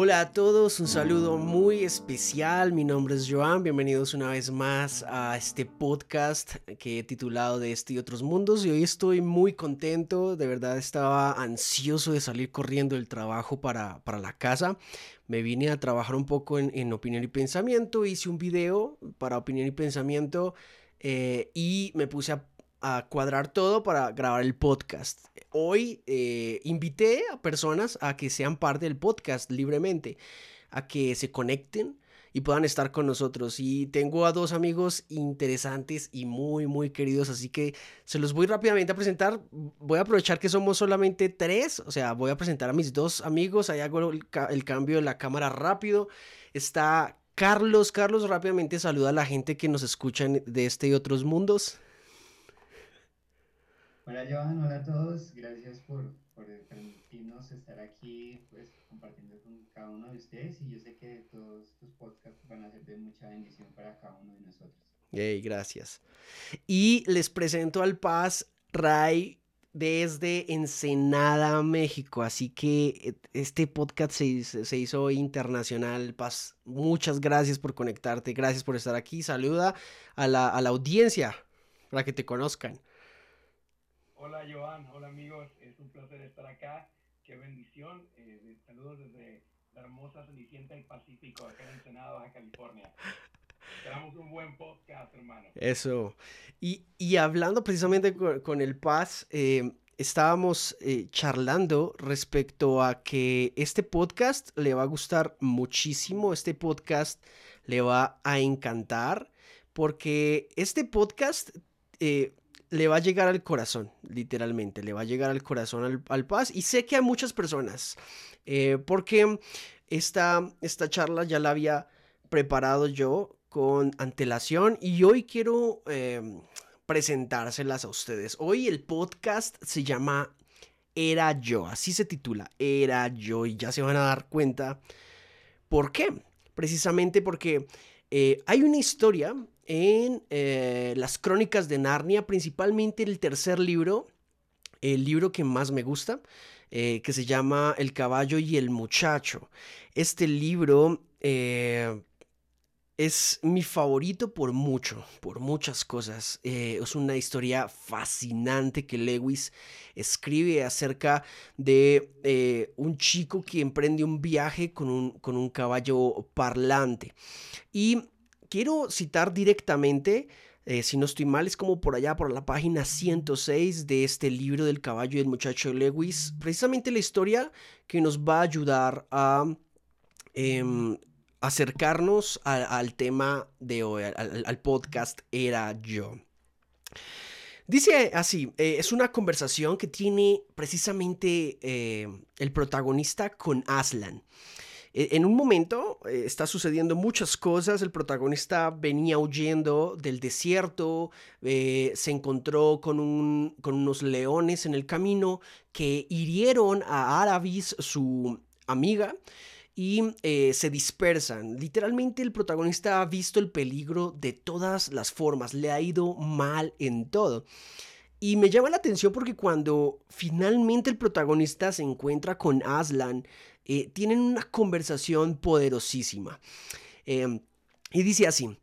Hola a todos, un saludo muy especial. Mi nombre es Joan. Bienvenidos una vez más a este podcast que he titulado De este y otros mundos. Y hoy estoy muy contento. De verdad estaba ansioso de salir corriendo del trabajo para, para la casa. Me vine a trabajar un poco en, opinión y pensamiento. Hice un video para opinión y pensamiento. Eh, y me puse a a cuadrar todo para grabar el podcast. Hoy eh, invité a personas a que sean parte del podcast libremente, a que se conecten y puedan estar con nosotros. Y tengo a dos amigos interesantes y muy, muy queridos, así que se los voy rápidamente a presentar. Voy a aprovechar que somos solamente tres, o sea, voy a presentar a mis dos amigos. Ahí hago el, cambio de la cámara rápido. Está Carlos. Carlos rápidamente saluda a la gente que nos escuchan de este y otros mundos. Hola Johan, hola a todos, gracias por, por permitirnos estar aquí pues compartiendo con cada uno de ustedes y yo sé que todos estos podcasts van a ser de mucha bendición para cada uno de nosotros. Hey, gracias. Y les presento al Paz Ray desde Ensenada, México. Así que este podcast se, se, hizo internacional. Paz, muchas gracias por conectarte, gracias por estar aquí. Saluda a la, a la audiencia para que te conozcan. Hola Joan, hola amigos, es un placer estar acá. Qué bendición. Eh, saludos desde la hermosa Cenicienta del Pacífico, acá en Ensenada, Baja California. Esperamos un buen podcast, hermano. Eso. Y, y hablando precisamente con, el Paz, eh, estábamos eh, charlando respecto a que este podcast le va a gustar muchísimo, este podcast le va a encantar, porque este podcast le va a llegar al corazón, literalmente, le va a llegar al corazón al, paz. Y sé que a muchas personas, eh, porque esta, esta charla ya la había preparado yo con antelación y hoy quiero em, presentárselas a ustedes. Hoy el podcast se llama Era yo, así se titula, Era yo, y ya se van a dar cuenta por qué. Precisamente porque eh, hay una historia en eh, las crónicas de Narnia, principalmente el tercer libro, el libro que más me gusta, eh, que se llama El caballo y el muchacho. Este libro eh, es mi favorito por mucho, por muchas cosas. es una historia fascinante que Lewis escribe acerca de un chico que emprende un viaje con un, con un caballo parlante. Y quiero citar directamente, eh, si no estoy mal, es como por allá, por la página 106 de este libro del caballo y el muchacho Lewis, precisamente la historia que nos va a ayudar a em, acercarnos al tema de hoy, al, podcast Era yo. Dice así, eh, es una conversación que tiene precisamente eh, el protagonista con Aslan. E, en un momento eh, está sucediendo muchas cosas, el protagonista venía huyendo del desierto, eh, se encontró con, un, con unos leones en el camino que hirieron a Aravis, su amiga, y eh, se dispersan. Literalmente el protagonista ha visto el peligro de todas las formas, le ha ido mal en todo. Y me llama la atención porque cuando finalmente el protagonista se encuentra con Aslan, eh, tienen una conversación poderosísima. Em, y dice así,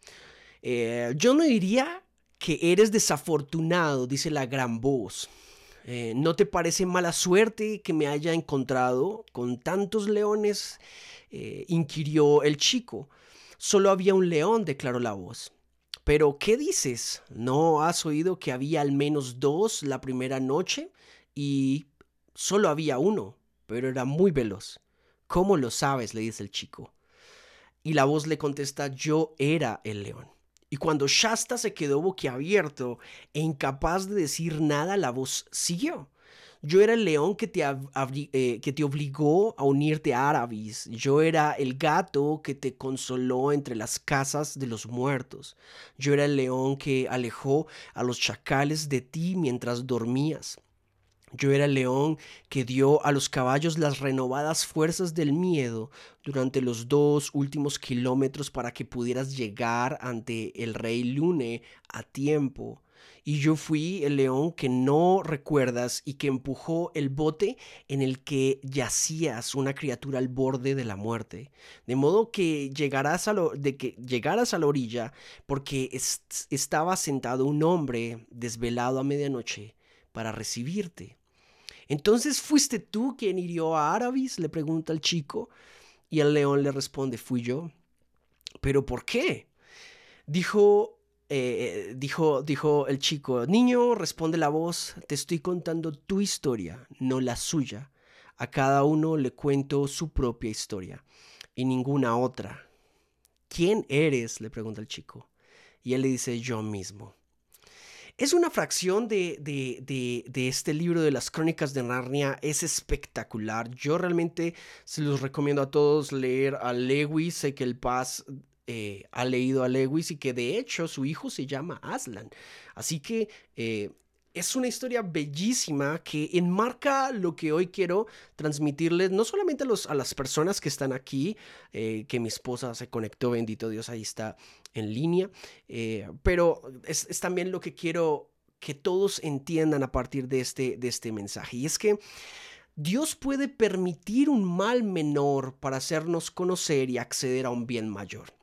eh, yo no diría que eres desafortunado, dice la gran voz. Eh, ¿No te parece mala suerte que me haya encontrado con tantos leones? inquirió el chico. Solo había un león, declaró la voz. Pero, ¿qué dices? ¿No has oído que había al menos dos la primera noche? Y solo había uno, pero era muy veloz. ¿Cómo lo sabes? le dice el chico. Y la voz le contesta, yo era el león. Y cuando Shasta se quedó boquiabierto e incapaz de decir nada, la voz siguió. Yo era el león que te, eh, que te obligó a unirte a Arabis. Yo era el gato que te consoló entre las casas de los muertos. Yo era el león que alejó a los chacales de ti mientras dormías. Yo era el león que dio a los caballos las renovadas fuerzas del miedo durante los dos últimos kilómetros para que pudieras llegar ante el rey Lune a tiempo. y yo fui el león que no recuerdas y que empujó el bote en el que yacías una criatura al borde de la muerte. De modo que llegarás a, lo, de que llegaras a la orilla porque estaba sentado un hombre desvelado a medianoche para recibirte. Entonces fuiste tú quien hirió a Arabis, le pregunta el chico, y el león le responde, fui yo. ¿Pero por qué? Dijo eh, dijo, dijo el chico, niño, responde la voz, te estoy contando tu historia, no la suya. A cada uno le cuento su propia historia y ninguna otra. ¿Quién eres? le pregunta el chico. Y él le dice, yo mismo. Es una fracción de, de, de, este libro de las crónicas de Narnia. Es espectacular. Yo realmente se los recomiendo a todos leer a Lewis. Sé que el Paz eh, ha leído a Lewis y que de hecho su hijo se llama Aslan. Así que eh, es una historia bellísima que enmarca lo que hoy quiero transmitirles, no solamente a, los, a las personas que están aquí, eh, que mi esposa se conectó, bendito Dios, ahí está en línea, pero es, es, también lo que quiero que todos entiendan a partir de este, de este mensaje. Y es que Dios puede permitir un mal menor para hacernos conocer y acceder a un bien mayor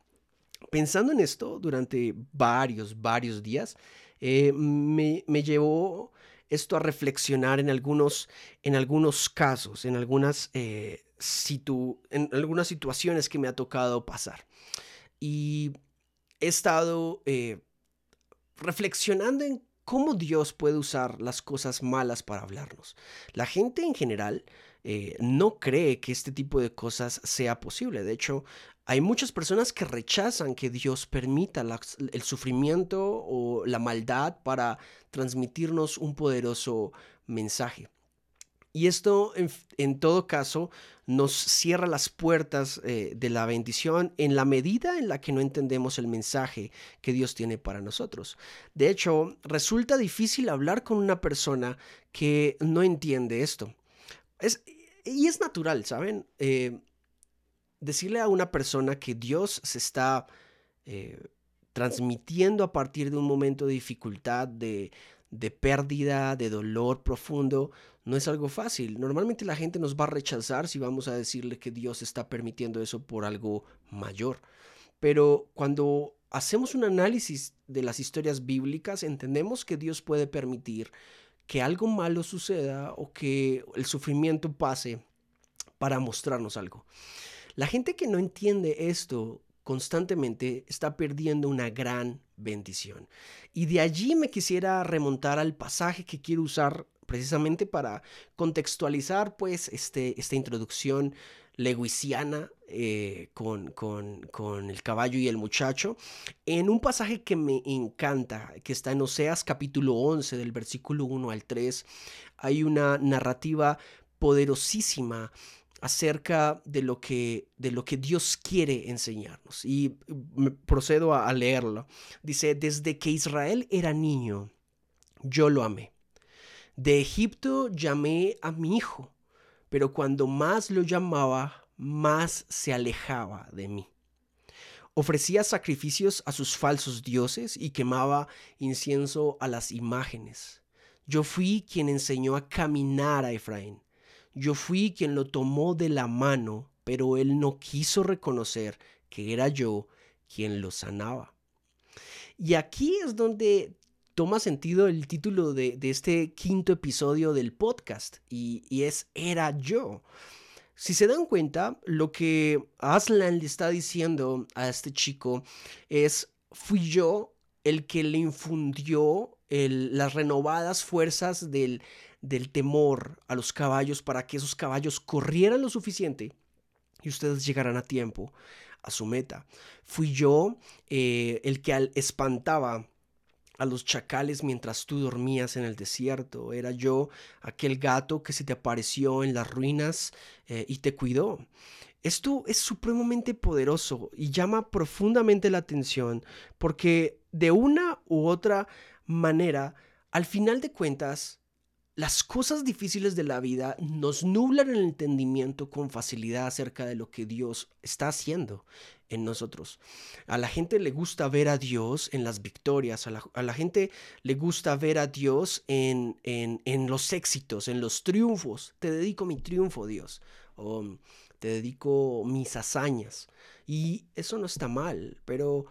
pensando en esto durante varios, varios días, eh, me, llevó esto a reflexionar en algunos, en algunos casos, en algunas, eh, en algunas situaciones que me ha tocado pasar. Y he estado eh, reflexionando en cómo Dios puede usar las cosas malas para hablarnos. La gente en general no cree que este tipo de cosas sea posible. De hecho, hay muchas personas que rechazan que Dios permita el sufrimiento o la maldad para transmitirnos un poderoso mensaje. Y esto, en, todo caso, nos cierra las puertas eh, de la bendición en la medida en la que no entendemos el mensaje que Dios tiene para nosotros. De hecho, resulta difícil hablar con una persona que no entiende esto. Es, y es natural, ¿saben? Eh, decirle a una persona que Dios se está eh, transmitiendo a partir de un momento de dificultad, de, de pérdida, de dolor profundo, no es algo fácil. Normalmente la gente nos va a rechazar si vamos a decirle que Dios está permitiendo eso por algo mayor. Pero cuando hacemos un análisis de las historias bíblicas, entendemos que Dios puede permitir que algo malo suceda o que el sufrimiento pase para mostrarnos algo. La gente que no entiende esto constantemente está perdiendo una gran bendición. Y de allí me quisiera remontar al pasaje que quiero usar precisamente para contextualizar pues este, esta introducción lewisiana eh, con, con, con, el caballo y el muchacho, en un pasaje que me encanta, que está en Oseas capítulo 11 del versículo 1 al 3, hay una narrativa poderosísima acerca de lo que, de lo que Dios quiere enseñarnos. Y procedo a, leerlo. Dice, desde que Israel era niño, yo lo amé. De Egipto llamé a mi hijo, pero cuando más lo llamaba, más se alejaba de mí. Ofrecía sacrificios a sus falsos dioses y quemaba incienso a las imágenes. Yo fui quien enseñó a caminar a Efraín yo fui quien lo tomó de la mano, pero él no quiso reconocer que era yo quien lo sanaba. Y aquí es donde toma sentido el título de, este quinto episodio del podcast, y, es Era yo. Si se dan cuenta, lo que Aslan le está diciendo a este chico es, fui yo el que le infundió las renovadas fuerzas del, temor a los caballos para que esos caballos corrieran lo suficiente y ustedes llegaran a tiempo a su meta. Fui yo eh, el que espantaba a los chacales mientras tú dormías en el desierto. Era yo aquel gato que se te apareció en las ruinas eh, y te cuidó. Esto es supremamente poderoso y llama profundamente la atención porque de una u otra manera, al final de cuentas, las cosas difíciles de la vida nos nublan el entendimiento con facilidad acerca de lo que Dios está haciendo en nosotros. A la gente le gusta ver a Dios en las victorias, a la, gente le gusta ver a Dios en, en, los éxitos, en los triunfos. Te dedico mi triunfo, Dios. O te dedico mis hazañas. Y eso no está mal, pero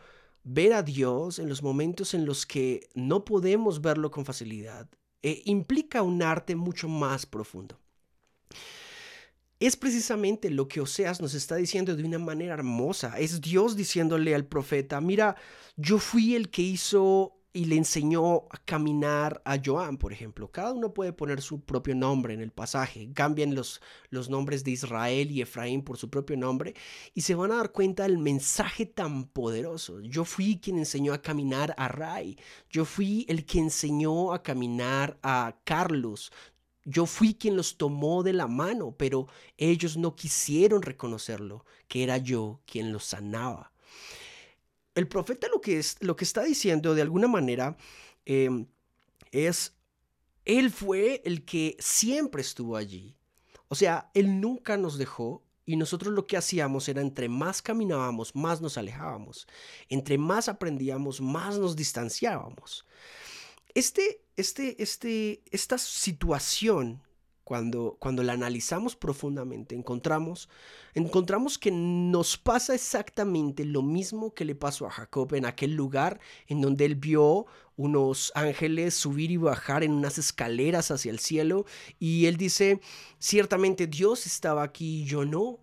ver a Dios en los momentos en los que no podemos verlo con facilidad eh, implica un arte mucho más profundo. Es precisamente lo que Oseas nos está diciendo de una manera hermosa. Es Dios diciéndole al profeta, mira, yo fui el que hizo y le enseñó a caminar a Joan, por ejemplo. Cada uno puede poner su propio nombre en el pasaje. Cambien los, los nombres de Israel y Efraín por su propio nombre y se van a dar cuenta del mensaje tan poderoso. Yo fui quien enseñó a caminar a Ray. Yo fui el que enseñó a caminar a Carlos. Yo fui quien los tomó de la mano, pero ellos no quisieron reconocerlo, que era yo quien los sanaba el profeta lo que, es, lo que está diciendo de alguna manera em, es, él fue el que siempre estuvo allí. O sea, él nunca nos dejó y nosotros lo que hacíamos era entre más caminábamos, más nos alejábamos. Entre más aprendíamos, más nos distanciábamos. Este, este, este, esta situación cuando, cuando la analizamos profundamente, encontramos, encontramos que nos pasa exactamente lo mismo que le pasó a Jacob en aquel lugar en donde él vio unos ángeles subir y bajar en unas escaleras hacia el cielo y él dice, ciertamente Dios estaba aquí y yo no,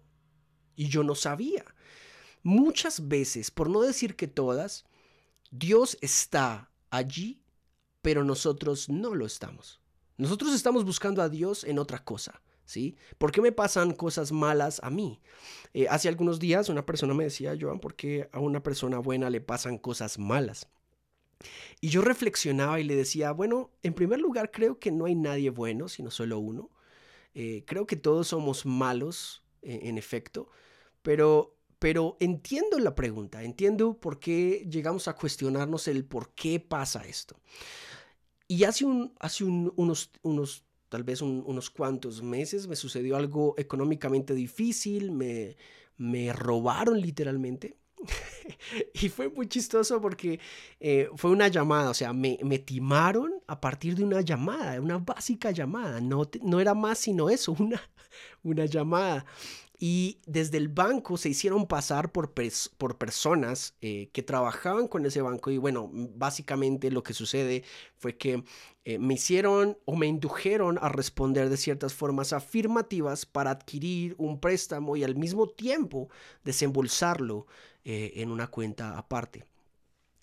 y yo no sabía. Muchas veces, por no decir que todas, Dios está allí, pero nosotros no lo estamos. Nosotros estamos buscando a Dios en otra cosa. ¿Sí? ¿Por qué me pasan cosas malas a mí? Eh, hace algunos días una persona me decía, Joan, ¿por qué a una persona buena le pasan cosas malas? Y yo reflexionaba y le decía, bueno, en primer lugar creo que no hay nadie bueno, sino solo uno. Eh, creo que todos somos malos, eh, en efecto, pero, pero entiendo la pregunta, entiendo por qué llegamos a cuestionarnos el por qué pasa esto. Y hace, un, hace unos, unos, tal vez unos cuantos meses me sucedió algo económicamente difícil, me, me robaron literalmente. y fue muy chistoso porque eh, fue una llamada, o sea, me, me, timaron a partir de una llamada, una básica llamada, no, no era más sino eso, una, una llamada y desde el banco se hicieron pasar por, por personas eh, que trabajaban con ese banco y bueno, básicamente lo que sucede fue que eh, me hicieron o me indujeron a responder de ciertas formas afirmativas para adquirir un préstamo y al mismo tiempo desembolsarlo eh, en una cuenta aparte.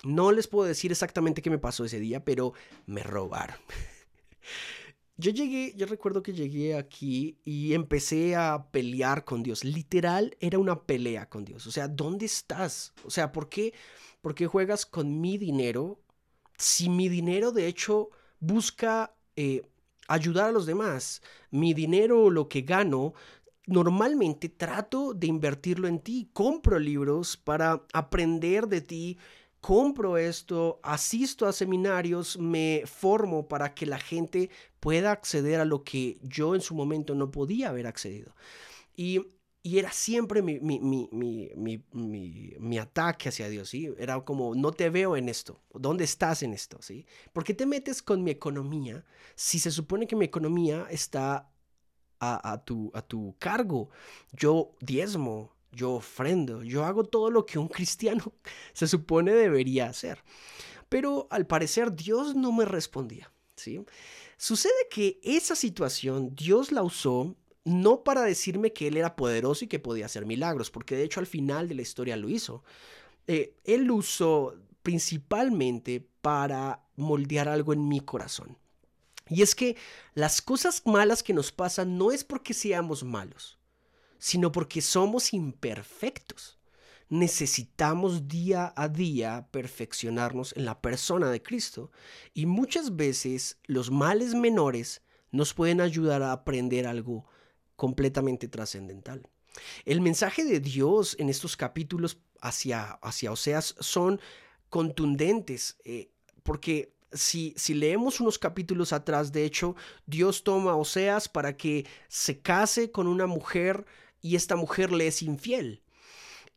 No les puedo decir exactamente qué me pasó ese día, pero me robaron. Yo llegué, yo recuerdo que llegué aquí y empecé a pelear con Dios. Literal, era una pelea con Dios. O sea, ¿dónde estás? O sea, ¿por qué, por qué juegas con mi dinero si mi dinero de hecho busca eh, ayudar a los demás? Mi dinero, lo que gano, normalmente trato de invertirlo en ti. Compro libros para aprender de ti compro esto, asisto a seminarios, me formo para que la gente pueda acceder a lo que yo en su momento no podía haber accedido. Y, era siempre mi, mi, ataque hacia Dios, ¿sí? Era como, no te veo en esto, ¿dónde estás en esto? ¿sí? ¿Por qué te metes con mi economía si se supone que mi economía está a, a, tu, a tu cargo? Yo diezmo, yo ofrendo, yo hago todo lo que un cristiano se supone debería hacer. Pero al parecer Dios no me respondía, ¿sí? Sucede que esa situación Dios la usó no para decirme que Él era poderoso y que podía hacer milagros, porque de hecho al final de la historia lo hizo. Eh, él lo usó principalmente para moldear algo en mi corazón. Y es que las cosas malas que nos pasan no es porque seamos malos, sino porque somos imperfectos. Necesitamos día a día perfeccionarnos en la persona de Cristo y muchas veces los males menores nos pueden ayudar a aprender algo completamente trascendental. El mensaje de Dios en estos capítulos hacia, hacia Oseas son contundentes eh, porque si, si leemos unos capítulos atrás, de hecho, Dios toma a Oseas para que se case con una mujer y esta mujer le es infiel.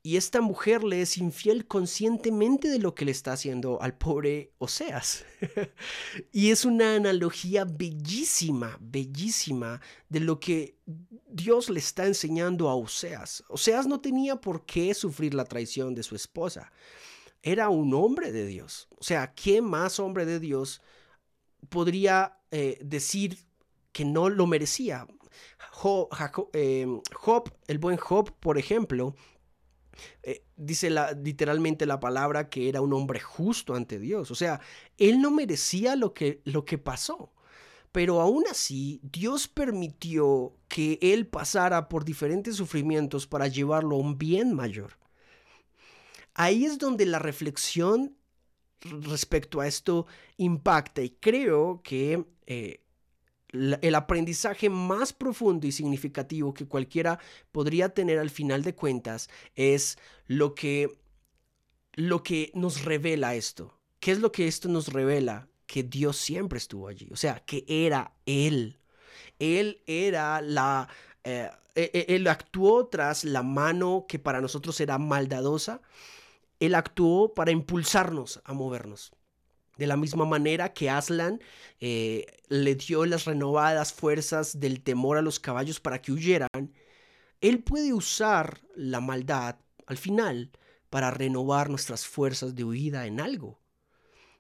Y esta mujer le es infiel conscientemente de lo que le está haciendo al pobre Oseas. y es una analogía bellísima, bellísima de lo que Dios le está enseñando a Oseas. Oseas no tenía por qué sufrir la traición de su esposa. Era un hombre de Dios. O sea, ¿qué más hombre de Dios podría eh, decir que no lo merecía? Eh, Job, el buen Job, por ejemplo, eh, dice literalmente la palabra que era un hombre justo ante Dios. O sea, él no merecía lo que, lo que pasó. Pero aún así, Dios permitió que él pasara por diferentes sufrimientos para llevarlo a un bien mayor. Ahí es donde la reflexión respecto a esto impacta y creo que eh, el aprendizaje más profundo y significativo que cualquiera podría tener al final de cuentas es lo que, lo que nos revela esto. ¿Qué es lo que esto nos revela? Que Dios siempre estuvo allí, o sea, que era Él. Él era la... Eh, e, e, él actuó tras la mano que para nosotros era maldadosa. Él actuó para impulsarnos a movernos. De la misma manera que Aslan eh, le dio las renovadas fuerzas del temor a los caballos para que huyeran, él puede usar la maldad al final para renovar nuestras fuerzas de huida en algo,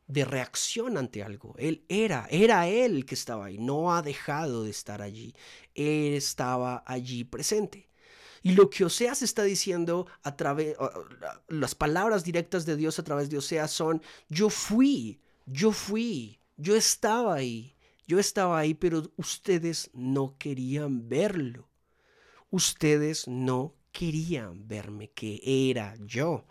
de reacción ante algo. Él era, era él que estaba ahí, no ha dejado de estar allí, él estaba allí presente. Y lo que Oseas está diciendo a través, las palabras directas de Dios a través de Oseas son, yo fui, yo fui, yo estaba ahí, yo estaba ahí, pero ustedes no querían verlo. Ustedes no querían verme, que era yo.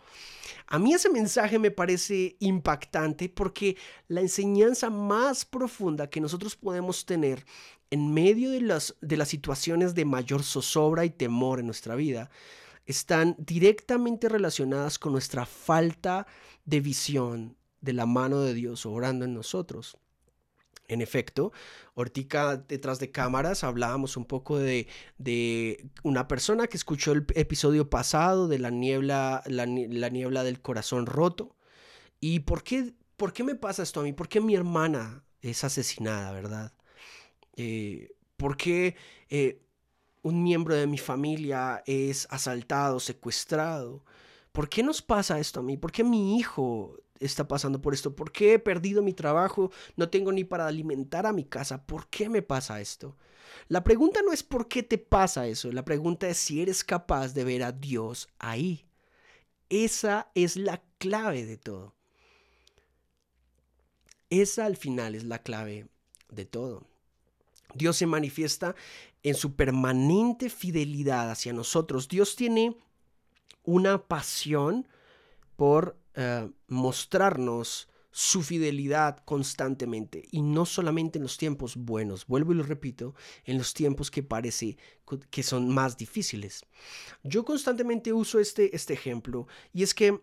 A mí ese mensaje me parece impactante porque la enseñanza más profunda que nosotros podemos tener en medio de las, de las situaciones de mayor zozobra y temor en nuestra vida están directamente relacionadas con nuestra falta de visión de la mano de Dios obrando en nosotros. En efecto, Hortica detrás de cámaras hablábamos un poco de, de, una persona que escuchó el episodio pasado de la niebla, la, niebla del corazón roto. ¿Y por qué, por qué me pasa esto a mí? ¿Por qué mi hermana es asesinada, verdad? Eh, ¿Por qué eh, un miembro de mi familia es asaltado, secuestrado? ¿Por qué nos pasa esto a mí? ¿Por qué mi hijo está pasando por esto? ¿Por qué he perdido mi trabajo? No tengo ni para alimentar a mi casa. ¿Por qué me pasa esto? La pregunta no es por qué te pasa eso, la pregunta es si eres capaz de ver a Dios ahí. Esa es la clave de todo. Esa al final es la clave de todo. Dios se manifiesta en su permanente fidelidad hacia nosotros. Dios tiene una pasión por eh, mostrarnos su fidelidad constantemente y no solamente en los tiempos buenos, vuelvo y lo repito, en los tiempos que parece que son más difíciles. Yo constantemente uso este, este ejemplo y es que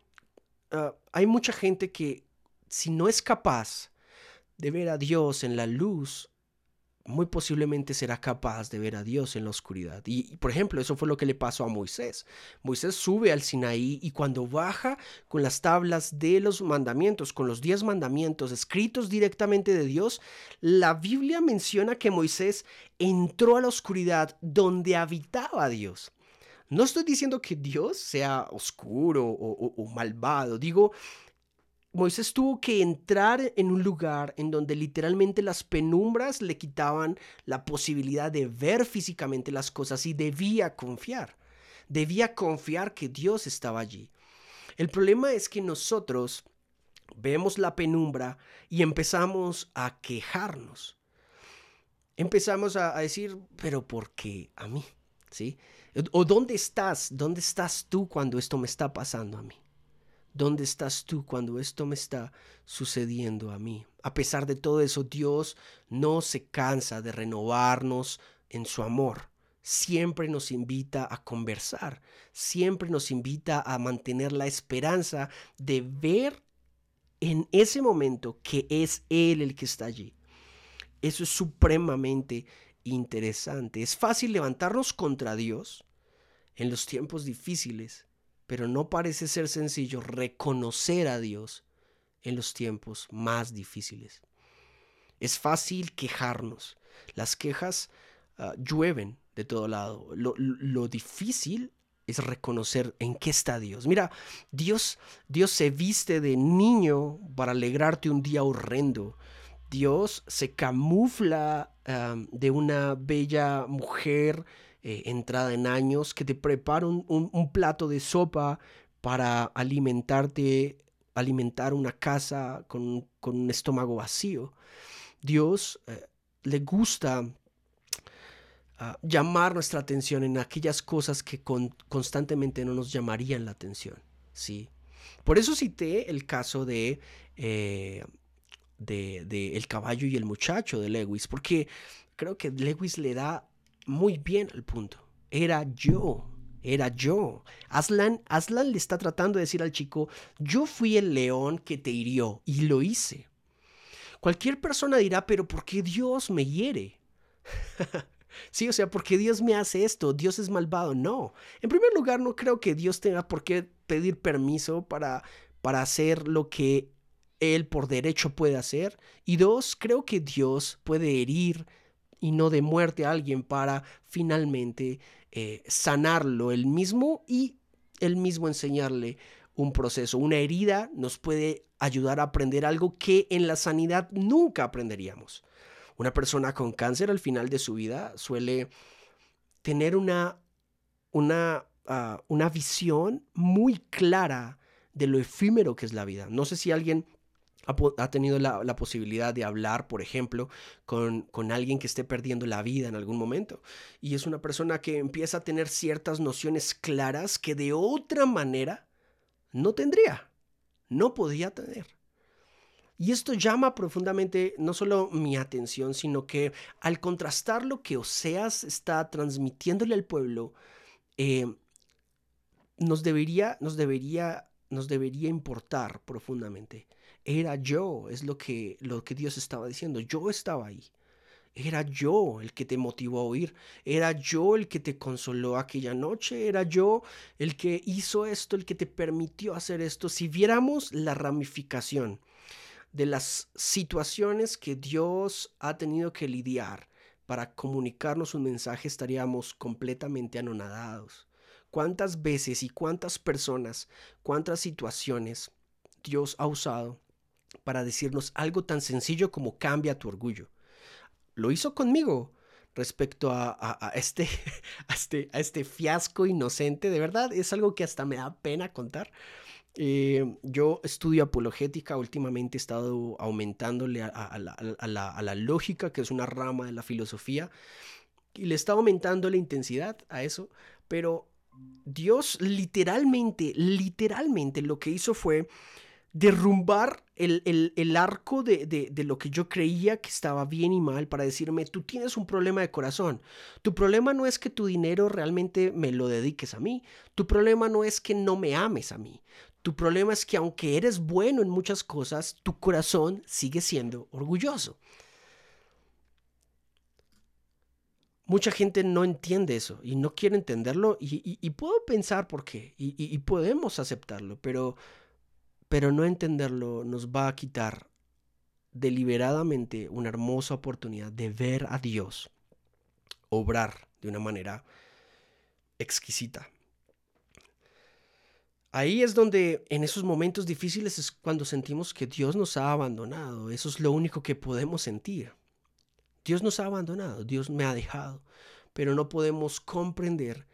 eh, hay mucha gente que si no es capaz de ver a Dios en la luz, muy posiblemente será capaz de ver a Dios en la oscuridad. Y, por ejemplo, eso fue lo que le pasó a Moisés. Moisés sube al Sinaí y cuando baja con las tablas de los mandamientos, con los diez mandamientos escritos directamente de Dios, la Biblia menciona que Moisés entró a la oscuridad donde habitaba Dios. No estoy diciendo que Dios sea oscuro o malvado, digo Moisés tuvo que entrar en un lugar en donde literalmente las penumbras le quitaban la posibilidad de ver físicamente las cosas y debía confiar. Debía confiar que Dios estaba allí. El problema es que nosotros vemos la penumbra y empezamos a quejarnos. Empezamos a, decir, pero ¿por qué a mí? ¿Sí? ¿O dónde estás? ¿Dónde estás tú cuando esto me está pasando a mí? ¿Dónde estás tú cuando esto me está sucediendo a mí? A pesar de todo eso, Dios no se cansa de renovarnos en su amor. Siempre nos invita a conversar, siempre nos invita a mantener la esperanza de ver en ese momento que es Él el que está allí. Eso es supremamente interesante. Es fácil levantarnos contra Dios en los tiempos difíciles, pero no parece ser sencillo reconocer a Dios en los tiempos más difíciles. Es fácil quejarnos. Las quejas ah, llueven de todo lado. Lo, difícil es reconocer en qué está Dios. Mira, Dios, Dios se viste de niño para alegrarte un día horrendo. Dios se camufla de una bella mujer eh, entrada en años que te prepara un, plato de sopa para alimentarte, alimentar una casa con, un estómago vacío. Dios eh, le gusta ah, llamar nuestra atención en aquellas cosas que constantemente no nos llamarían la atención. ¿sí? Por eso cité el caso de eh, de, El caballo y el muchacho de Lewis, porque creo que Lewis le da muy bien al punto. Era yo, era yo. Aslan, Aslan le está tratando de decir al chico, yo fui el león que te hirió y lo hice. Cualquier persona dirá, pero ¿por qué Dios me hiere? sí, o sea, ¿por qué Dios me hace esto? Dios es malvado. No. En primer lugar, no creo que Dios tenga por qué pedir permiso para, para hacer lo que él por derecho puede hacer. Y dos, creo que Dios puede herir y no de muerte a alguien para finalmente eh, sanarlo él mismo y él mismo enseñarle un proceso. Una herida nos puede ayudar a aprender algo que en la sanidad nunca aprenderíamos. Una persona con cáncer al final de su vida suele tener una, una, ah, una visión muy clara de lo efímero que es la vida. No sé si alguien ha, tenido la, posibilidad de hablar, por ejemplo, con, alguien que esté perdiendo la vida en algún momento. Y es una persona que empieza a tener ciertas nociones claras que de otra manera no tendría, no podía tener. Y esto llama profundamente no solo mi atención, sino que al contrastar lo que Oseas está transmitiéndole al pueblo, eh, nos debería, nos debería, nos debería importar profundamente era yo, es lo que, lo que Dios estaba diciendo. Yo estaba ahí. Era yo el que te motivó a oír. Era yo el que te consoló aquella noche. Era yo el que hizo esto, el que te permitió hacer esto. Si viéramos la ramificación de las situaciones que Dios ha tenido que lidiar para comunicarnos un mensaje, estaríamos completamente anonadados. ¿Cuántas veces y cuántas personas, cuántas situaciones Dios ha usado para decirnos algo tan sencillo como cambia tu orgullo. Lo hizo conmigo respecto a, este, este, a, este, fiasco inocente. De verdad, es algo que hasta me da pena contar. Eh, yo estudio apologética, últimamente he estado aumentándole a, la, lógica, que es una rama de la filosofía, y le está aumentando la intensidad a eso, pero Dios literalmente, literalmente lo que hizo fue derrumbar el, arco de, lo que yo creía que estaba bien y mal para decirme, tú tienes un problema de corazón. Tu problema no es que tu dinero realmente me lo dediques a mí. Tu problema no es que no me ames a mí. Tu problema es que aunque eres bueno en muchas cosas, tu corazón sigue siendo orgulloso. Mucha gente no entiende eso y no quiere entenderlo y, puedo pensar por qué y podemos aceptarlo, pero pero no entenderlo nos va a quitar deliberadamente una hermosa oportunidad de ver a Dios obrar de una manera exquisita. Ahí es donde en esos momentos difíciles es cuando sentimos que Dios nos ha abandonado. Eso es lo único que podemos sentir. Dios nos ha abandonado, Dios me ha dejado, pero no podemos comprender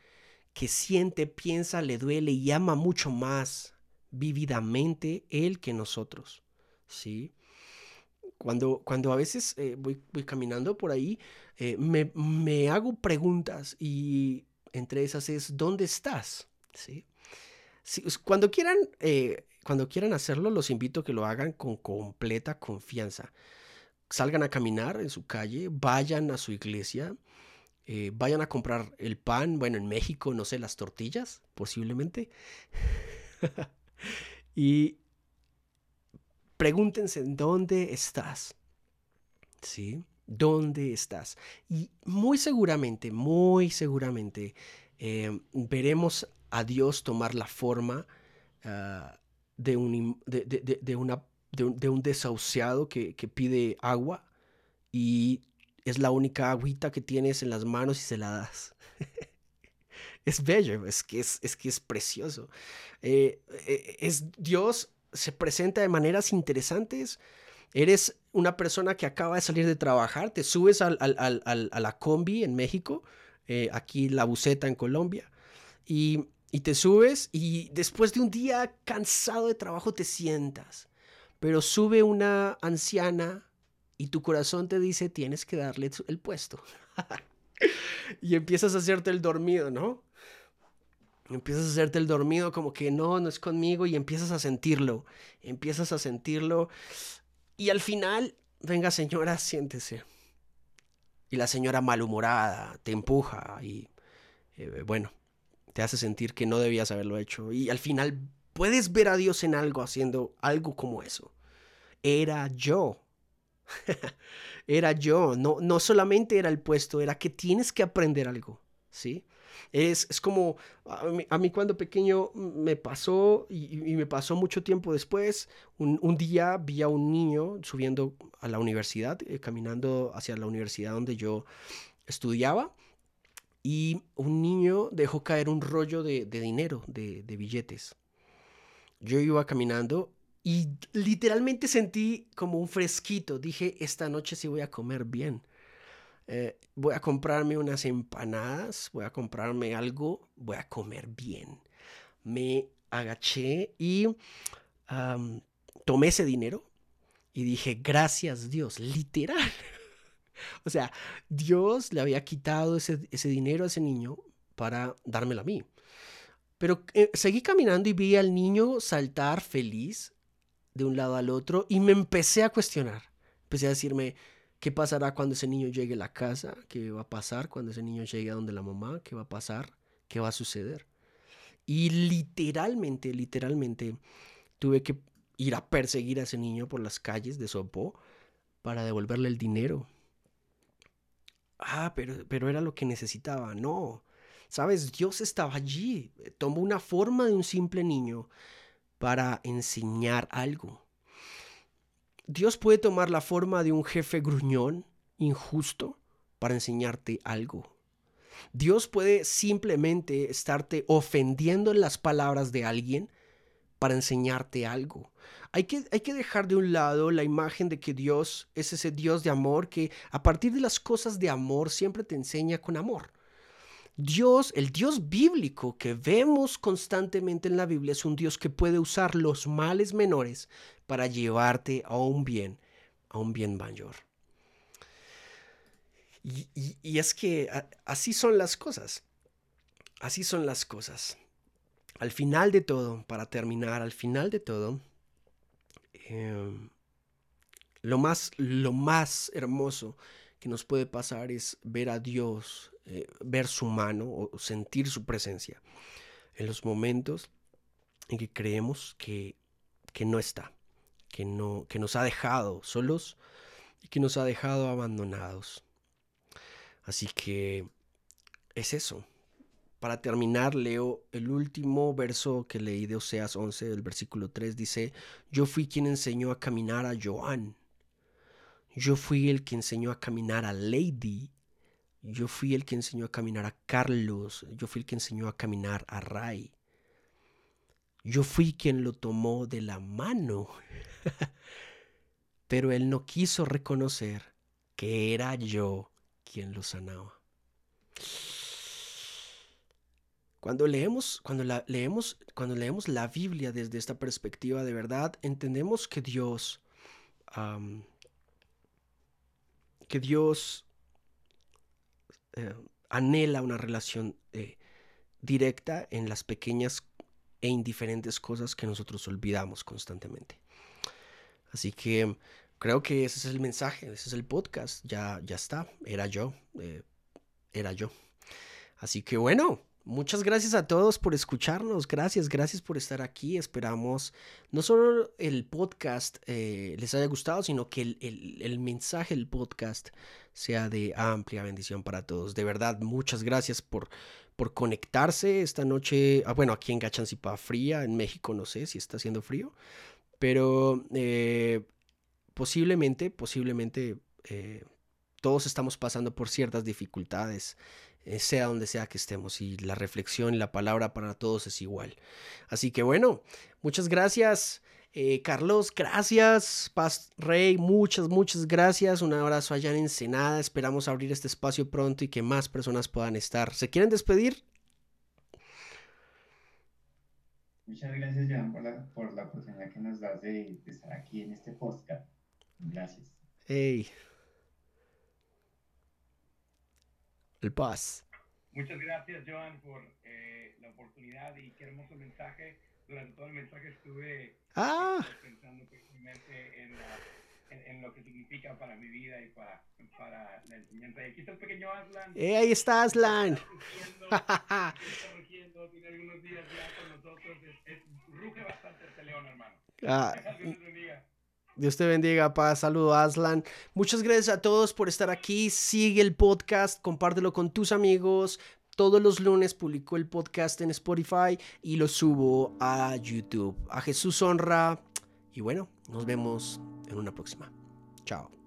que siente, piensa, le duele y ama mucho más vividamente Él que nosotros. ¿sí? Cuando, cuando a veces eh, voy, caminando por ahí, eh, me, me, hago preguntas y entre esas es, ¿dónde estás? ¿Sí? cuando, quieran, eh, cuando quieran hacerlo, los invito a que lo hagan con completa confianza. Salgan a caminar en su calle, vayan a su iglesia, vayan a comprar el pan, bueno, en México, no sé, las tortillas, posiblemente. y pregúntense, ¿dónde estás? ¿Sí? ¿Dónde estás? Y muy seguramente, muy seguramente, eh, veremos a Dios tomar la forma ah, de, un, de, un, desahuciado que, que pide agua y es la única agüita que tienes en las manos y se la das. es bello, es que es, es, que es precioso. Eh, eh, es Dios se presenta de maneras interesantes. Eres una persona que acaba de salir de trabajar, te subes al, a la combi en México, eh, aquí la buceta en Colombia, y, y te subes y después de un día cansado de trabajo te sientas, pero sube una anciana y tu corazón te dice tienes que darle el puesto. y empiezas a hacerte el dormido, ¿no? Empiezas a hacerte el dormido como que no, no es conmigo y empiezas a sentirlo, empiezas a sentirlo y al final, venga señora, siéntese. Y la señora malhumorada te empuja y eh, bueno, te hace sentir que no debías haberlo hecho y al final puedes ver a Dios en algo haciendo algo como eso. Era yo. era yo, no, no solamente era el puesto, era que tienes que aprender algo, ¿sí? Es, como, a mí, cuando pequeño me pasó, y, me pasó mucho tiempo después, un, día vi a un niño subiendo a la universidad, eh, caminando hacia la universidad donde yo estudiaba, y un niño dejó caer un rollo de, dinero, de, de billetes. Yo iba caminando y literalmente sentí como un fresquito. Dije, esta noche sí voy a comer bien. Eh, voy a comprarme unas empanadas, voy a comprarme algo, voy a comer bien. Me agaché y tomé ese dinero y dije, gracias Dios, literal. o sea, Dios le había quitado ese, dinero a ese niño para dármelo a mí. Pero eh, seguí caminando y vi al niño saltar feliz de un lado al otro y me empecé a cuestionar. Empecé a decirme, ¿Qué pasará cuando ese niño llegue a la casa? ¿Qué va a pasar cuando ese niño llegue a donde la mamá? ¿Qué va a pasar? ¿Qué va a suceder? Y literalmente, literalmente, tuve que ir a perseguir a ese niño por las calles de Sopó para devolverle el dinero. Ah, pero, pero era lo que necesitaba. No. Sabes, Dios estaba allí. Tomó una forma de un simple niño para enseñar algo. Dios puede tomar la forma de un jefe gruñón, injusto, para enseñarte algo. Dios puede simplemente estarte ofendiendo en las palabras de alguien para enseñarte algo. Hay que, hay que dejar de un lado la imagen de que Dios es ese Dios de amor que a partir de las cosas de amor siempre te enseña con amor. Dios, el Dios bíblico que vemos constantemente en la Biblia es un Dios que puede usar los males menores para llevarte a un bien, a un bien mayor. Y, es que así son las cosas. Así son las cosas. Al final de todo, para terminar, al final de todo, em, lo, más, lo más hermoso que nos puede pasar es ver a Dios, eh, ver su mano o sentir su presencia en los momentos en que creemos que, que no está que, no, que nos ha dejado solos y que nos ha dejado abandonados. Así que es eso. Para terminar, leo el último verso que leí de Oseas 11, del versículo 3, dice, yo fui quien enseñó a caminar a Joan. Yo fui el que enseñó a caminar a Lady. Yo fui el que enseñó a caminar a Carlos. Yo fui el que enseñó a caminar a Ray. Yo fui quien lo tomó de la mano. Pero él no quiso reconocer que era yo quien lo sanaba. Cuando leemos, cuando la, leemos, cuando leemos la Biblia desde esta perspectiva de verdad, entendemos que Dios, que Dios eh, anhela una relación eh, directa en las pequeñas e indiferentes cosas que nosotros olvidamos constantemente. Así que creo que ese es el mensaje, ese es el podcast, ya, ya está, era yo, eh, era yo. Así que bueno, Muchas gracias a todos por escucharnos. Gracias, gracias por estar aquí. Esperamos no solo el podcast eh, les haya gustado, sino que el, mensaje del podcast sea de amplia bendición para todos. De verdad, muchas gracias por, por conectarse esta noche. Ah, bueno, aquí en Gachanzipa fría, en México no sé si está haciendo frío, pero eh, posiblemente, posiblemente eh, todos estamos pasando por ciertas dificultades eh, sea donde sea que estemos y la reflexión y la palabra para todos es igual. Así que bueno, muchas gracias. Eh, Carlos, gracias. Paz Rey, muchas, muchas gracias. Un abrazo allá en Ensenada. Esperamos abrir este espacio pronto y que más personas puedan estar. ¿Se quieren despedir? Muchas gracias, Joan, por la, por la oportunidad que nos das de, de estar aquí en este podcast. Gracias. Hey. El paz. Muchas gracias, Joan, por eh, la oportunidad y qué hermoso mensaje. Durante todo el mensaje estuve ah. pensando precisamente en, en, lo que significa para mi vida y para, para la enseñanza. Y aquí está el pequeño Aslan. Eh, ahí está Aslan. Está rugiendo, tiene algunos días ya con nosotros. Es, es ruge bastante este león, hermano. Ah. Dios te bendiga, paz. Saludo, Aslan. Muchas gracias a todos por estar aquí. Sigue el podcast, compártelo con tus amigos. Todos los lunes publico el podcast en Spotify y lo subo a YouTube. A Jesús honra. Y bueno, nos vemos en una próxima. Chao.